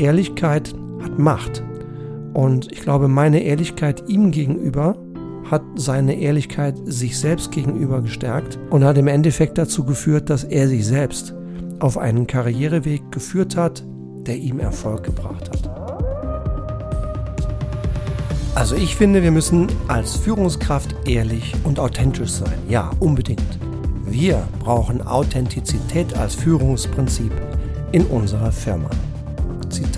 Ehrlichkeit hat Macht. Und ich glaube, meine Ehrlichkeit ihm gegenüber hat seine Ehrlichkeit sich selbst gegenüber gestärkt und hat im Endeffekt dazu geführt, dass er sich selbst auf einen Karriereweg geführt hat, der ihm Erfolg gebracht hat. Also ich finde, wir müssen als Führungskraft ehrlich und authentisch sein. Ja, unbedingt. Wir brauchen Authentizität als Führungsprinzip in unserer Firma.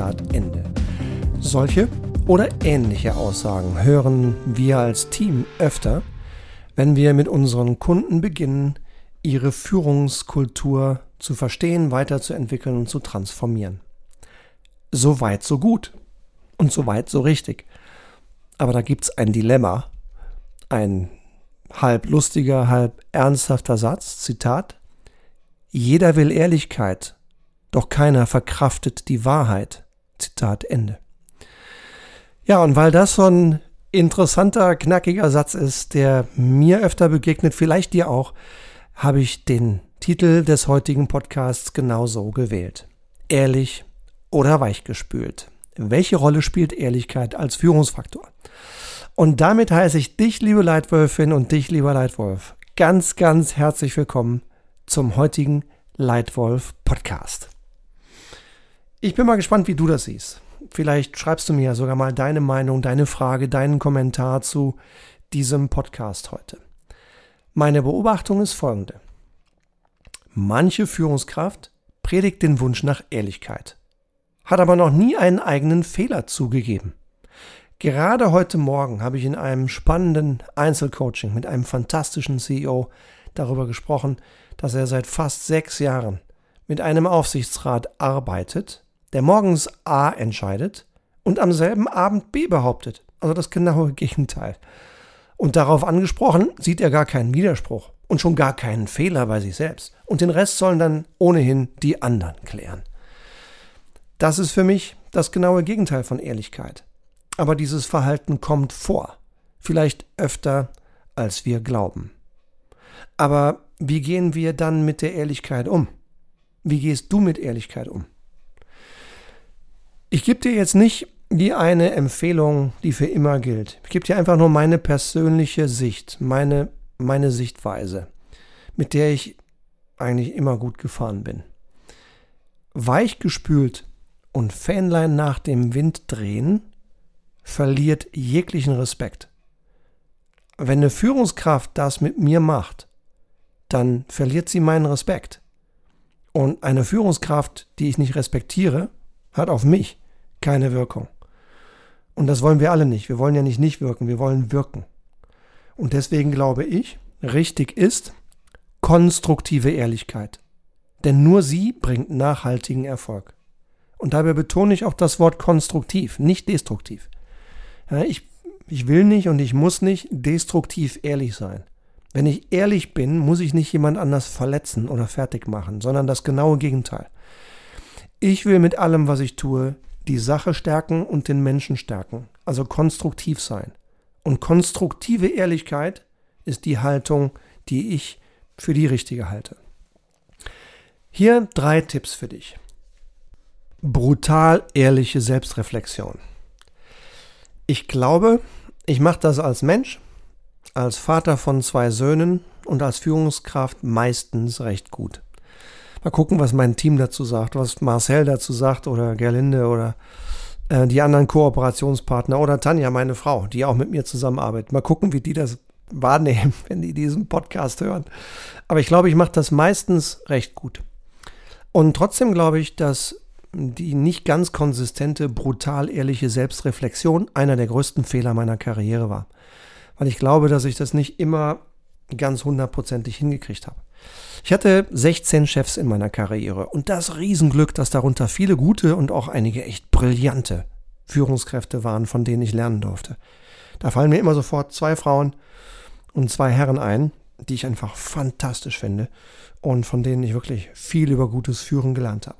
Zitat Ende. Solche oder ähnliche Aussagen hören wir als Team öfter, wenn wir mit unseren Kunden beginnen, ihre Führungskultur zu verstehen, weiterzuentwickeln und zu transformieren. So weit, so gut. Und so weit, so richtig. Aber da gibt es ein Dilemma. Ein halb lustiger, halb ernsthafter Satz. Zitat. Jeder will Ehrlichkeit, doch keiner verkraftet die Wahrheit. Zitat Ende. Ja, und weil das so ein interessanter, knackiger Satz ist, der mir öfter begegnet, vielleicht dir auch, habe ich den Titel des heutigen Podcasts genauso gewählt. Ehrlich oder weichgespült. Welche Rolle spielt Ehrlichkeit als Führungsfaktor? Und damit heiße ich dich, liebe Leitwölfin und dich, lieber Leitwolf, ganz, ganz herzlich willkommen zum heutigen Leitwolf Podcast. Ich bin mal gespannt, wie du das siehst. Vielleicht schreibst du mir ja sogar mal deine Meinung, deine Frage, deinen Kommentar zu diesem Podcast heute. Meine Beobachtung ist folgende. Manche Führungskraft predigt den Wunsch nach Ehrlichkeit, hat aber noch nie einen eigenen Fehler zugegeben. Gerade heute Morgen habe ich in einem spannenden Einzelcoaching mit einem fantastischen CEO darüber gesprochen, dass er seit fast sechs Jahren mit einem Aufsichtsrat arbeitet, der morgens A entscheidet und am selben Abend B behauptet. Also das genaue Gegenteil. Und darauf angesprochen, sieht er gar keinen Widerspruch und schon gar keinen Fehler bei sich selbst. Und den Rest sollen dann ohnehin die anderen klären. Das ist für mich das genaue Gegenteil von Ehrlichkeit. Aber dieses Verhalten kommt vor. Vielleicht öfter, als wir glauben. Aber wie gehen wir dann mit der Ehrlichkeit um? Wie gehst du mit Ehrlichkeit um? Ich gebe dir jetzt nicht die eine Empfehlung, die für immer gilt. Ich gebe dir einfach nur meine persönliche Sicht, meine, meine Sichtweise, mit der ich eigentlich immer gut gefahren bin. Weichgespült und Fähnlein nach dem Wind drehen verliert jeglichen Respekt. Wenn eine Führungskraft das mit mir macht, dann verliert sie meinen Respekt. Und eine Führungskraft, die ich nicht respektiere, hat auf mich keine Wirkung. Und das wollen wir alle nicht. Wir wollen ja nicht nicht wirken, wir wollen wirken. Und deswegen glaube ich, richtig ist konstruktive Ehrlichkeit. Denn nur sie bringt nachhaltigen Erfolg. Und dabei betone ich auch das Wort konstruktiv, nicht destruktiv. Ja, ich, ich will nicht und ich muss nicht destruktiv ehrlich sein. Wenn ich ehrlich bin, muss ich nicht jemand anders verletzen oder fertig machen, sondern das genaue Gegenteil. Ich will mit allem, was ich tue, die Sache stärken und den Menschen stärken, also konstruktiv sein. Und konstruktive Ehrlichkeit ist die Haltung, die ich für die richtige halte. Hier drei Tipps für dich. Brutal ehrliche Selbstreflexion. Ich glaube, ich mache das als Mensch, als Vater von zwei Söhnen und als Führungskraft meistens recht gut. Mal gucken, was mein Team dazu sagt, was Marcel dazu sagt oder Gerlinde oder äh, die anderen Kooperationspartner oder Tanja, meine Frau, die auch mit mir zusammenarbeitet. Mal gucken, wie die das wahrnehmen, wenn die diesen Podcast hören. Aber ich glaube, ich mache das meistens recht gut. Und trotzdem glaube ich, dass die nicht ganz konsistente, brutal ehrliche Selbstreflexion einer der größten Fehler meiner Karriere war. Weil ich glaube, dass ich das nicht immer ganz hundertprozentig hingekriegt habe. Ich hatte 16 Chefs in meiner Karriere und das Riesenglück, dass darunter viele gute und auch einige echt brillante Führungskräfte waren, von denen ich lernen durfte. Da fallen mir immer sofort zwei Frauen und zwei Herren ein, die ich einfach fantastisch finde und von denen ich wirklich viel über gutes Führen gelernt habe.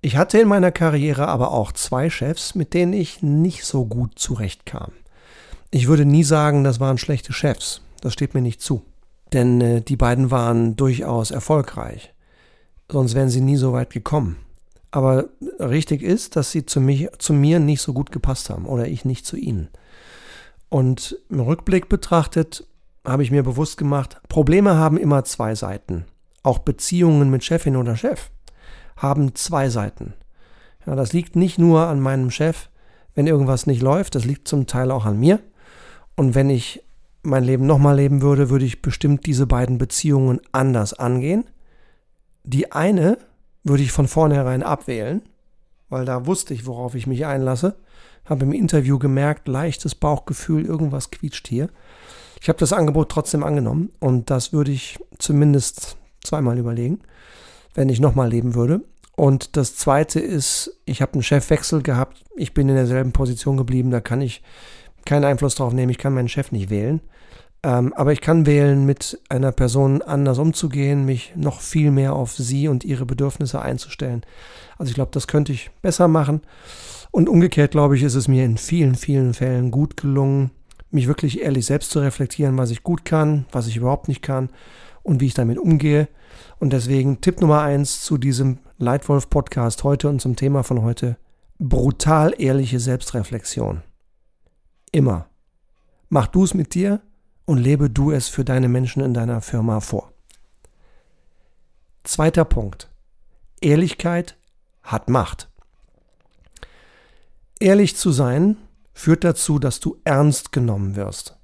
Ich hatte in meiner Karriere aber auch zwei Chefs, mit denen ich nicht so gut zurechtkam. Ich würde nie sagen, das waren schlechte Chefs. Das steht mir nicht zu. Denn äh, die beiden waren durchaus erfolgreich. Sonst wären sie nie so weit gekommen. Aber richtig ist, dass sie zu, mich, zu mir nicht so gut gepasst haben oder ich nicht zu ihnen. Und im Rückblick betrachtet habe ich mir bewusst gemacht, Probleme haben immer zwei Seiten. Auch Beziehungen mit Chefin oder Chef haben zwei Seiten. Ja, das liegt nicht nur an meinem Chef, wenn irgendwas nicht läuft, das liegt zum Teil auch an mir. Und wenn ich mein Leben nochmal leben würde, würde ich bestimmt diese beiden Beziehungen anders angehen. Die eine würde ich von vornherein abwählen, weil da wusste ich, worauf ich mich einlasse. Habe im Interview gemerkt, leichtes Bauchgefühl, irgendwas quietscht hier. Ich habe das Angebot trotzdem angenommen und das würde ich zumindest zweimal überlegen, wenn ich nochmal leben würde. Und das zweite ist, ich habe einen Chefwechsel gehabt, ich bin in derselben Position geblieben, da kann ich keinen Einfluss drauf nehmen, ich kann meinen Chef nicht wählen. Ähm, aber ich kann wählen, mit einer Person anders umzugehen, mich noch viel mehr auf sie und ihre Bedürfnisse einzustellen. Also ich glaube, das könnte ich besser machen. Und umgekehrt, glaube ich, ist es mir in vielen, vielen Fällen gut gelungen, mich wirklich ehrlich selbst zu reflektieren, was ich gut kann, was ich überhaupt nicht kann und wie ich damit umgehe. Und deswegen Tipp Nummer eins zu diesem Leitwolf-Podcast heute und zum Thema von heute. Brutal ehrliche Selbstreflexion. Immer. Mach du es mit dir und lebe du es für deine Menschen in deiner Firma vor. Zweiter Punkt. Ehrlichkeit hat Macht. Ehrlich zu sein führt dazu, dass du ernst genommen wirst.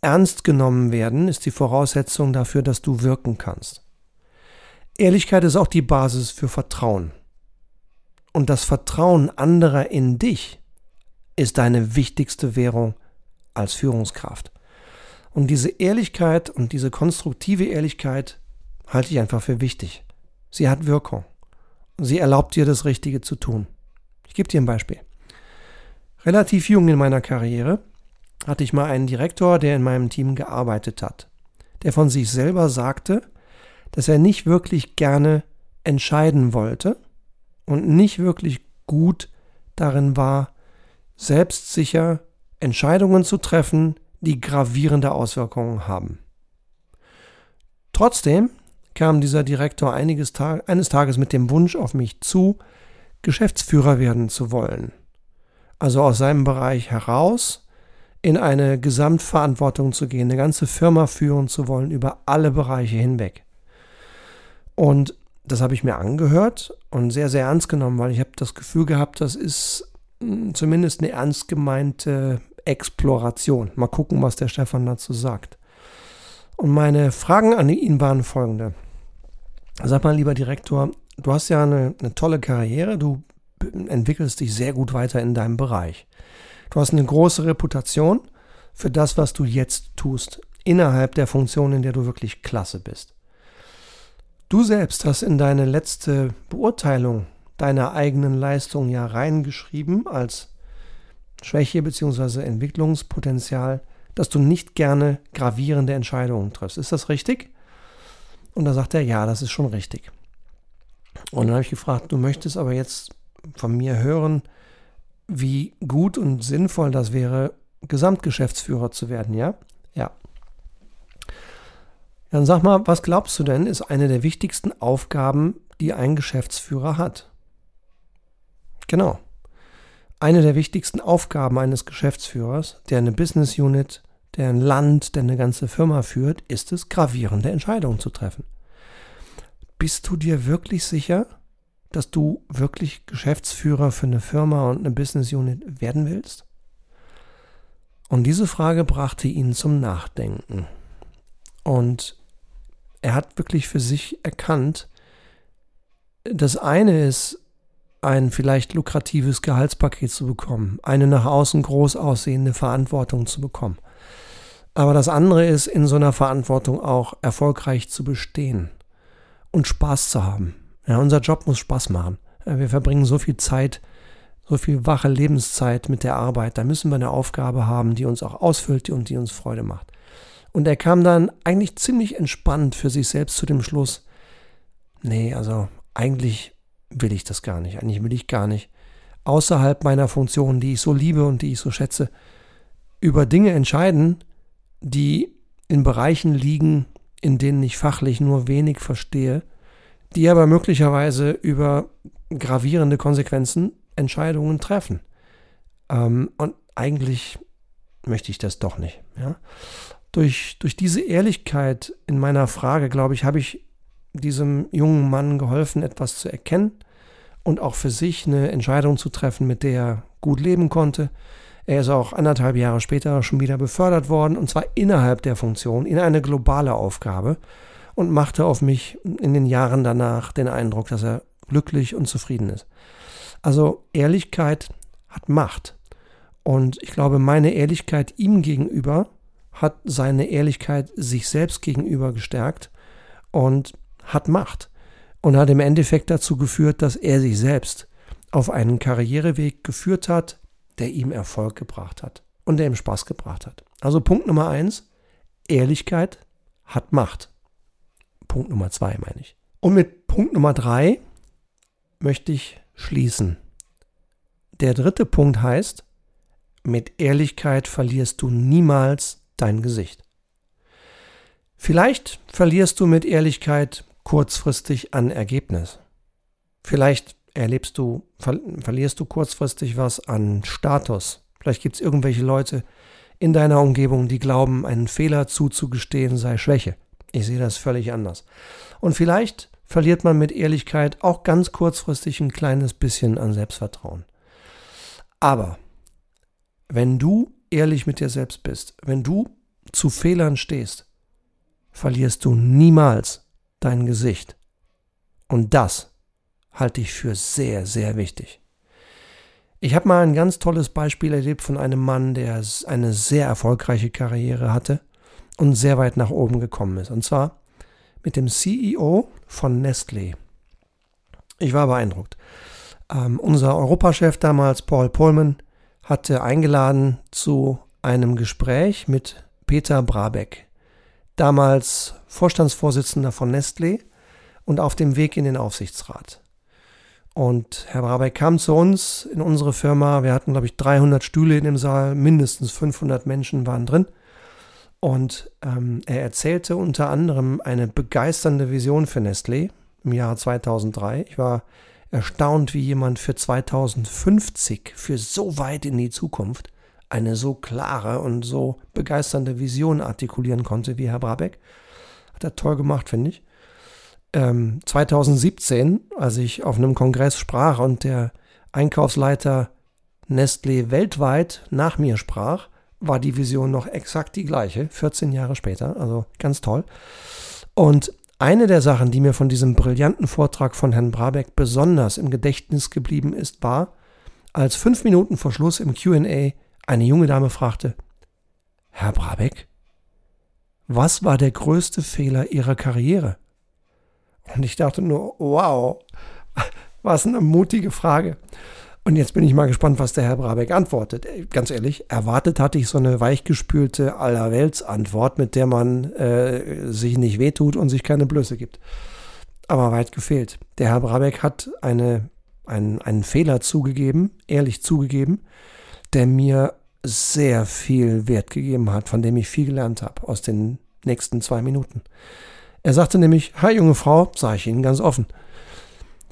Ernst genommen werden ist die Voraussetzung dafür, dass du wirken kannst. Ehrlichkeit ist auch die Basis für Vertrauen. Und das Vertrauen anderer in dich ist deine wichtigste Währung als Führungskraft. Und diese Ehrlichkeit und diese konstruktive Ehrlichkeit halte ich einfach für wichtig. Sie hat Wirkung. Sie erlaubt dir das Richtige zu tun. Ich gebe dir ein Beispiel. Relativ jung in meiner Karriere hatte ich mal einen Direktor, der in meinem Team gearbeitet hat, der von sich selber sagte, dass er nicht wirklich gerne entscheiden wollte und nicht wirklich gut darin war, selbstsicher Entscheidungen zu treffen, die gravierende Auswirkungen haben. Trotzdem kam dieser Direktor Tag, eines Tages mit dem Wunsch auf mich zu, Geschäftsführer werden zu wollen. Also aus seinem Bereich heraus in eine Gesamtverantwortung zu gehen, eine ganze Firma führen zu wollen über alle Bereiche hinweg. Und das habe ich mir angehört und sehr, sehr ernst genommen, weil ich habe das Gefühl gehabt, das ist zumindest eine ernst gemeinte Exploration. Mal gucken, was der Stefan dazu sagt. Und meine Fragen an ihn waren folgende. Sag mal, lieber Direktor, du hast ja eine, eine tolle Karriere, du entwickelst dich sehr gut weiter in deinem Bereich. Du hast eine große Reputation für das, was du jetzt tust, innerhalb der Funktion, in der du wirklich klasse bist. Du selbst hast in deine letzte Beurteilung deiner eigenen Leistung ja reingeschrieben als Schwäche bzw. Entwicklungspotenzial, dass du nicht gerne gravierende Entscheidungen triffst. Ist das richtig? Und da sagt er, ja, das ist schon richtig. Und dann habe ich gefragt, du möchtest aber jetzt von mir hören, wie gut und sinnvoll das wäre, Gesamtgeschäftsführer zu werden, ja? Ja. Dann sag mal, was glaubst du denn, ist eine der wichtigsten Aufgaben, die ein Geschäftsführer hat? Genau. Eine der wichtigsten Aufgaben eines Geschäftsführers, der eine Business Unit, der ein Land, der eine ganze Firma führt, ist es, gravierende Entscheidungen zu treffen. Bist du dir wirklich sicher, dass du wirklich Geschäftsführer für eine Firma und eine Business Unit werden willst? Und diese Frage brachte ihn zum Nachdenken. Und er hat wirklich für sich erkannt, das eine ist, ein vielleicht lukratives Gehaltspaket zu bekommen, eine nach außen groß aussehende Verantwortung zu bekommen. Aber das andere ist, in so einer Verantwortung auch erfolgreich zu bestehen und Spaß zu haben. Ja, unser Job muss Spaß machen. Wir verbringen so viel Zeit, so viel wache Lebenszeit mit der Arbeit. Da müssen wir eine Aufgabe haben, die uns auch ausfüllt und die uns Freude macht. Und er kam dann eigentlich ziemlich entspannt für sich selbst zu dem Schluss, nee, also eigentlich will ich das gar nicht. Eigentlich will ich gar nicht außerhalb meiner Funktion, die ich so liebe und die ich so schätze, über Dinge entscheiden, die in Bereichen liegen, in denen ich fachlich nur wenig verstehe, die aber möglicherweise über gravierende Konsequenzen Entscheidungen treffen. Ähm, und eigentlich möchte ich das doch nicht. Ja? Durch, durch diese Ehrlichkeit in meiner Frage, glaube ich, habe ich diesem jungen Mann geholfen, etwas zu erkennen und auch für sich eine Entscheidung zu treffen, mit der er gut leben konnte. Er ist auch anderthalb Jahre später schon wieder befördert worden, und zwar innerhalb der Funktion, in eine globale Aufgabe und machte auf mich in den Jahren danach den Eindruck, dass er glücklich und zufrieden ist. Also Ehrlichkeit hat Macht. Und ich glaube, meine Ehrlichkeit ihm gegenüber hat seine Ehrlichkeit sich selbst gegenüber gestärkt und hat Macht. Und hat im Endeffekt dazu geführt, dass er sich selbst auf einen Karriereweg geführt hat, der ihm Erfolg gebracht hat und der ihm Spaß gebracht hat. Also Punkt Nummer eins, Ehrlichkeit hat Macht. Punkt Nummer zwei meine ich. Und mit Punkt Nummer drei möchte ich schließen. Der dritte Punkt heißt, mit Ehrlichkeit verlierst du niemals dein Gesicht. Vielleicht verlierst du mit Ehrlichkeit kurzfristig an Ergebnis. Vielleicht erlebst du, ver verlierst du kurzfristig was an Status. Vielleicht gibt es irgendwelche Leute in deiner Umgebung, die glauben, einen Fehler zuzugestehen sei Schwäche. Ich sehe das völlig anders. Und vielleicht verliert man mit Ehrlichkeit auch ganz kurzfristig ein kleines bisschen an Selbstvertrauen. Aber wenn du ehrlich mit dir selbst bist, wenn du zu Fehlern stehst, verlierst du niemals dein Gesicht. Und das halte ich für sehr, sehr wichtig. Ich habe mal ein ganz tolles Beispiel erlebt von einem Mann, der eine sehr erfolgreiche Karriere hatte und sehr weit nach oben gekommen ist. Und zwar mit dem CEO von Nestlé. Ich war beeindruckt. Ähm, unser Europachef damals, Paul Pullman, hatte eingeladen zu einem Gespräch mit Peter Brabeck, damals Vorstandsvorsitzender von Nestlé und auf dem Weg in den Aufsichtsrat. Und Herr Brabeck kam zu uns in unsere Firma. Wir hatten, glaube ich, 300 Stühle in dem Saal, mindestens 500 Menschen waren drin. Und ähm, er erzählte unter anderem eine begeisternde Vision für Nestlé im Jahr 2003. Ich war erstaunt, wie jemand für 2050, für so weit in die Zukunft, eine so klare und so begeisternde Vision artikulieren konnte wie Herr Brabeck. Hat er toll gemacht, finde ich. Ähm, 2017, als ich auf einem Kongress sprach und der Einkaufsleiter Nestlé weltweit nach mir sprach, war die Vision noch exakt die gleiche, 14 Jahre später, also ganz toll. Und eine der Sachen, die mir von diesem brillanten Vortrag von Herrn Brabeck besonders im Gedächtnis geblieben ist, war, als fünf Minuten vor Schluss im QA eine junge Dame fragte, Herr Brabeck, was war der größte Fehler Ihrer Karriere? Und ich dachte nur, wow, was eine mutige Frage. Und jetzt bin ich mal gespannt, was der Herr Brabeck antwortet. Ganz ehrlich, erwartet hatte ich so eine weichgespülte Allerwelts-Antwort, mit der man äh, sich nicht wehtut und sich keine Blöße gibt. Aber weit gefehlt. Der Herr Brabeck hat eine, einen, einen Fehler zugegeben, ehrlich zugegeben, der mir sehr viel Wert gegeben hat, von dem ich viel gelernt habe aus den nächsten zwei Minuten. Er sagte nämlich, Hi junge Frau, sage ich Ihnen ganz offen,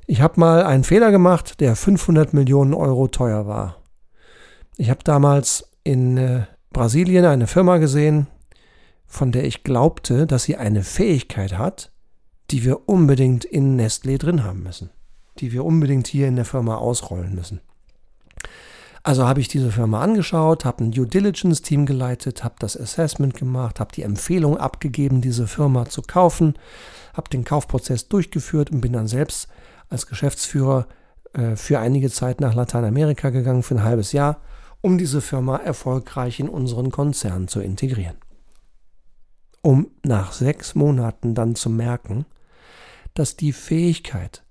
ich habe mal einen Fehler gemacht, der 500 Millionen Euro teuer war. Ich habe damals in äh, Brasilien eine Firma gesehen, von der ich glaubte, dass sie eine Fähigkeit hat, die wir unbedingt in Nestlé drin haben müssen, die wir unbedingt hier in der Firma ausrollen müssen. Also habe ich diese Firma angeschaut, habe ein Due Diligence Team geleitet, habe das Assessment gemacht, habe die Empfehlung abgegeben, diese Firma zu kaufen, habe den Kaufprozess durchgeführt und bin dann selbst als Geschäftsführer äh, für einige Zeit nach Lateinamerika gegangen, für ein halbes Jahr, um diese Firma erfolgreich in unseren Konzern zu integrieren. Um nach sechs Monaten dann zu merken, dass die Fähigkeit,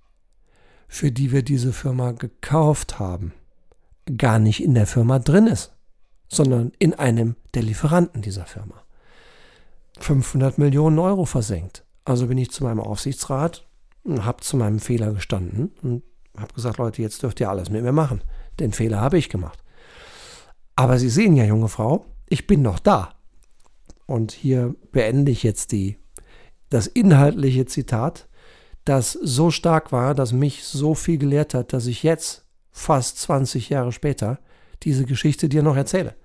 für die wir diese Firma gekauft haben, gar nicht in der Firma drin ist, sondern in einem der Lieferanten dieser Firma. 500 Millionen Euro versenkt. Also bin ich zu meinem Aufsichtsrat habe zu meinem Fehler gestanden und habe gesagt, Leute, jetzt dürft ihr alles mit mir machen. Den Fehler habe ich gemacht. Aber Sie sehen ja, junge Frau, ich bin noch da. Und hier beende ich jetzt die, das inhaltliche Zitat. das so stark war, dass mich so viel gelehrt hat, dass ich jetzt, fast 20 Jahre später, diese Geschichte dir noch erzähle.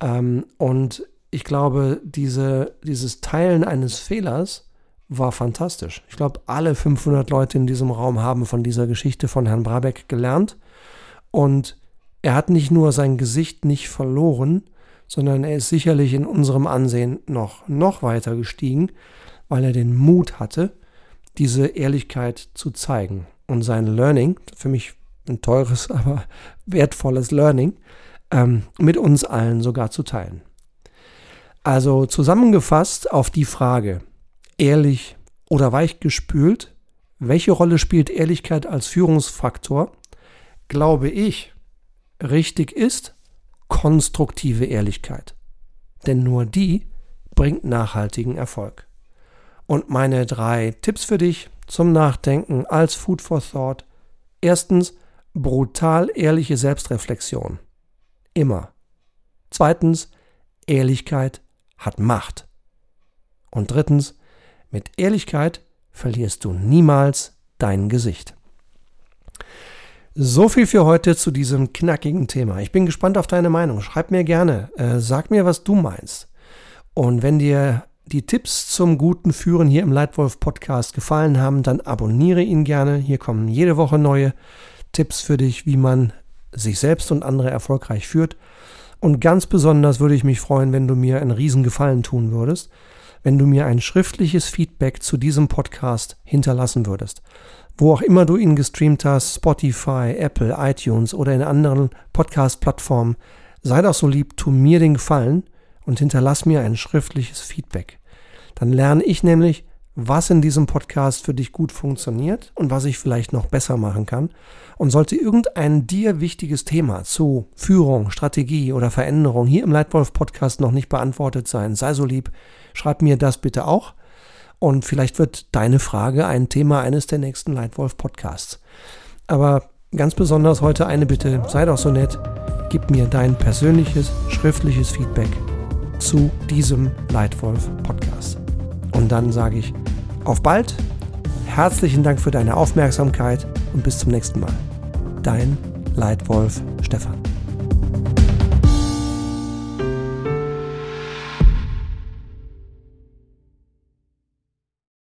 Ähm, und ich glaube, diese, dieses Teilen eines Fehlers war fantastisch. Ich glaube, alle 500 Leute in diesem Raum haben von dieser Geschichte von Herrn Brabeck gelernt. Und er hat nicht nur sein Gesicht nicht verloren, sondern er ist sicherlich in unserem Ansehen noch, noch weiter gestiegen, weil er den Mut hatte, diese Ehrlichkeit zu zeigen. Und sein Learning, für mich ein teures, aber wertvolles Learning, ähm, mit uns allen sogar zu teilen. Also zusammengefasst auf die Frage, ehrlich oder weichgespült, welche Rolle spielt Ehrlichkeit als Führungsfaktor, glaube ich, richtig ist konstruktive Ehrlichkeit. Denn nur die bringt nachhaltigen Erfolg. Und meine drei Tipps für dich zum Nachdenken als Food for Thought. Erstens, brutal ehrliche Selbstreflexion. Immer. Zweitens, Ehrlichkeit hat Macht. Und drittens, mit Ehrlichkeit verlierst du niemals dein Gesicht. So viel für heute zu diesem knackigen Thema. Ich bin gespannt auf deine Meinung. Schreib mir gerne, äh, sag mir, was du meinst. Und wenn dir die Tipps zum guten Führen hier im Leitwolf Podcast gefallen haben, dann abonniere ihn gerne. Hier kommen jede Woche neue Tipps für dich, wie man sich selbst und andere erfolgreich führt. Und ganz besonders würde ich mich freuen, wenn du mir einen Riesengefallen tun würdest, wenn du mir ein schriftliches Feedback zu diesem Podcast hinterlassen würdest. Wo auch immer du ihn gestreamt hast, Spotify, Apple, iTunes oder in anderen Podcast-Plattformen, sei doch so lieb, tu mir den Gefallen und hinterlass mir ein schriftliches Feedback. Dann lerne ich nämlich, was in diesem Podcast für dich gut funktioniert und was ich vielleicht noch besser machen kann. Und sollte irgendein dir wichtiges Thema zu Führung, Strategie oder Veränderung hier im Leitwolf Podcast noch nicht beantwortet sein, sei so lieb, schreib mir das bitte auch. Und vielleicht wird deine Frage ein Thema eines der nächsten Leitwolf Podcasts. Aber ganz besonders heute eine Bitte, sei doch so nett, gib mir dein persönliches, schriftliches Feedback zu diesem Leitwolf Podcast. Und dann sage ich auf bald, herzlichen Dank für deine Aufmerksamkeit und bis zum nächsten Mal. Dein Leitwolf Stefan.